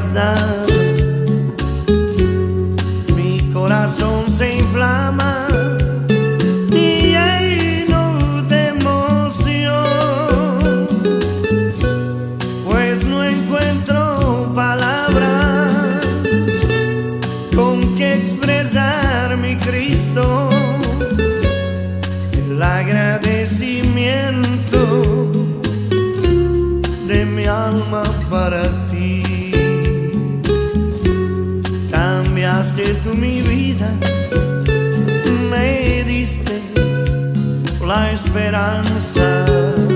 gwiazdami llenaste tú mi vida, me diste la esperanza.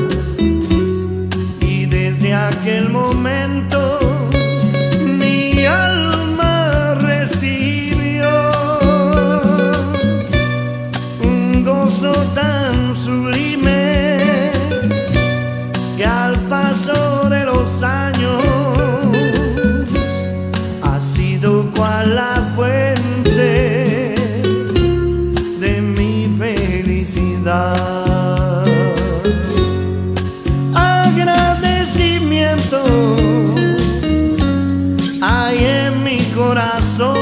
so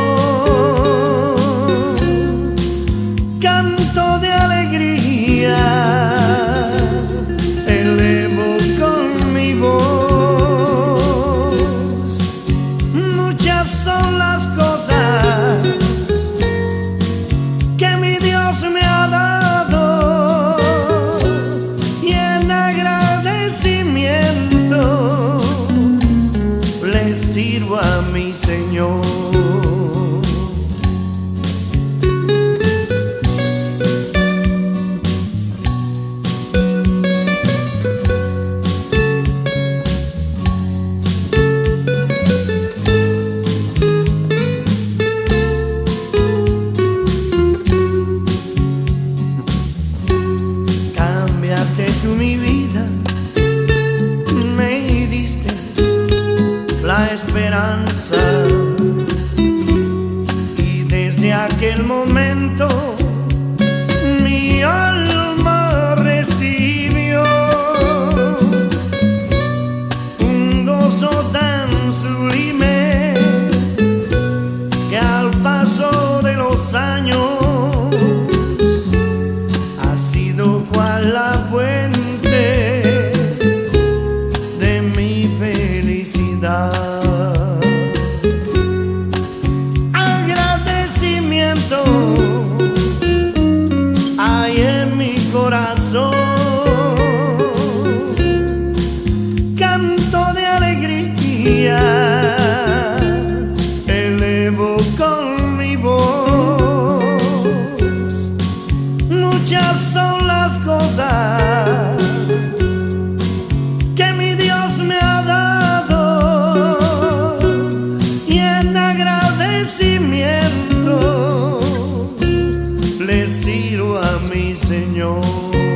diste tú mi vida, me diste la esperanza. Y desde aquel momento mi alma recibió un gozo tan sublime que al paso de los años la puerta. know